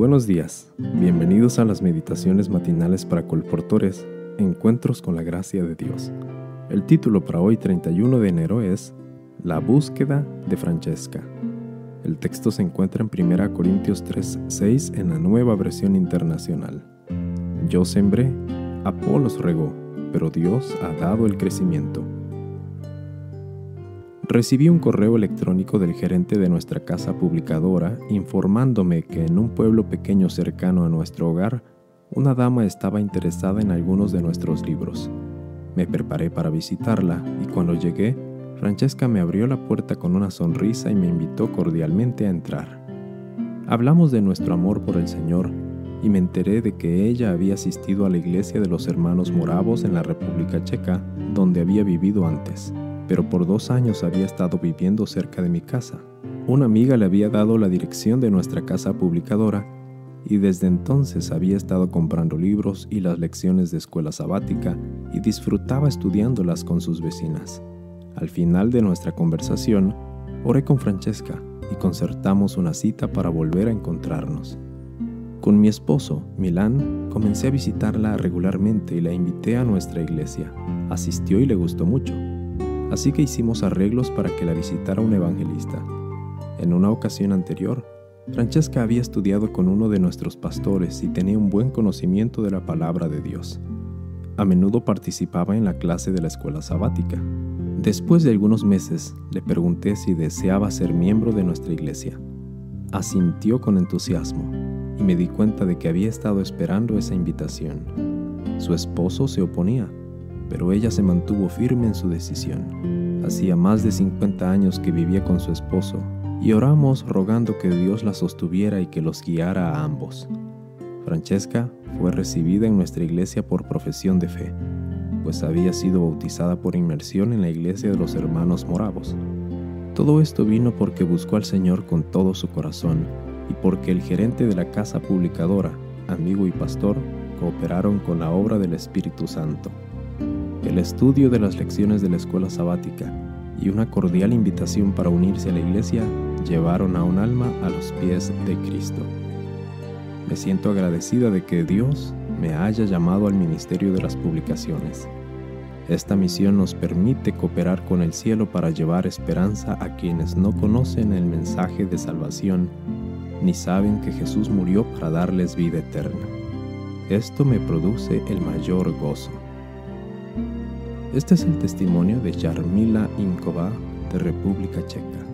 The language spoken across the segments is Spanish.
Buenos días, bienvenidos a las meditaciones matinales para colportores, Encuentros con la Gracia de Dios. El título para hoy 31 de enero es La búsqueda de Francesca. El texto se encuentra en 1 Corintios 3:6 en la nueva versión internacional. Yo sembré, Apolos regó, pero Dios ha dado el crecimiento. Recibí un correo electrónico del gerente de nuestra casa publicadora informándome que en un pueblo pequeño cercano a nuestro hogar, una dama estaba interesada en algunos de nuestros libros. Me preparé para visitarla y cuando llegué, Francesca me abrió la puerta con una sonrisa y me invitó cordialmente a entrar. Hablamos de nuestro amor por el Señor y me enteré de que ella había asistido a la iglesia de los hermanos moravos en la República Checa, donde había vivido antes pero por dos años había estado viviendo cerca de mi casa. Una amiga le había dado la dirección de nuestra casa publicadora y desde entonces había estado comprando libros y las lecciones de escuela sabática y disfrutaba estudiándolas con sus vecinas. Al final de nuestra conversación, oré con Francesca y concertamos una cita para volver a encontrarnos. Con mi esposo, Milán, comencé a visitarla regularmente y la invité a nuestra iglesia. Asistió y le gustó mucho así que hicimos arreglos para que la visitara un evangelista. En una ocasión anterior, Francesca había estudiado con uno de nuestros pastores y tenía un buen conocimiento de la palabra de Dios. A menudo participaba en la clase de la escuela sabática. Después de algunos meses, le pregunté si deseaba ser miembro de nuestra iglesia. Asintió con entusiasmo y me di cuenta de que había estado esperando esa invitación. Su esposo se oponía, pero ella se mantuvo firme en su decisión. Hacía más de 50 años que vivía con su esposo y oramos rogando que Dios la sostuviera y que los guiara a ambos. Francesca fue recibida en nuestra iglesia por profesión de fe, pues había sido bautizada por inmersión en la iglesia de los hermanos moravos. Todo esto vino porque buscó al Señor con todo su corazón y porque el gerente de la casa publicadora, amigo y pastor, cooperaron con la obra del Espíritu Santo el estudio de las lecciones de la escuela sabática y una cordial invitación para unirse a la iglesia llevaron a un alma a los pies de Cristo. Me siento agradecida de que Dios me haya llamado al ministerio de las publicaciones. Esta misión nos permite cooperar con el cielo para llevar esperanza a quienes no conocen el mensaje de salvación ni saben que Jesús murió para darles vida eterna. Esto me produce el mayor gozo. Este es el testimonio de Yarmila Inkova de República Checa.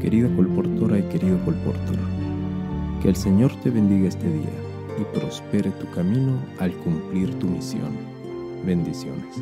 Querida colportora y querido colportor, que el Señor te bendiga este día y prospere tu camino al cumplir tu misión. Bendiciones.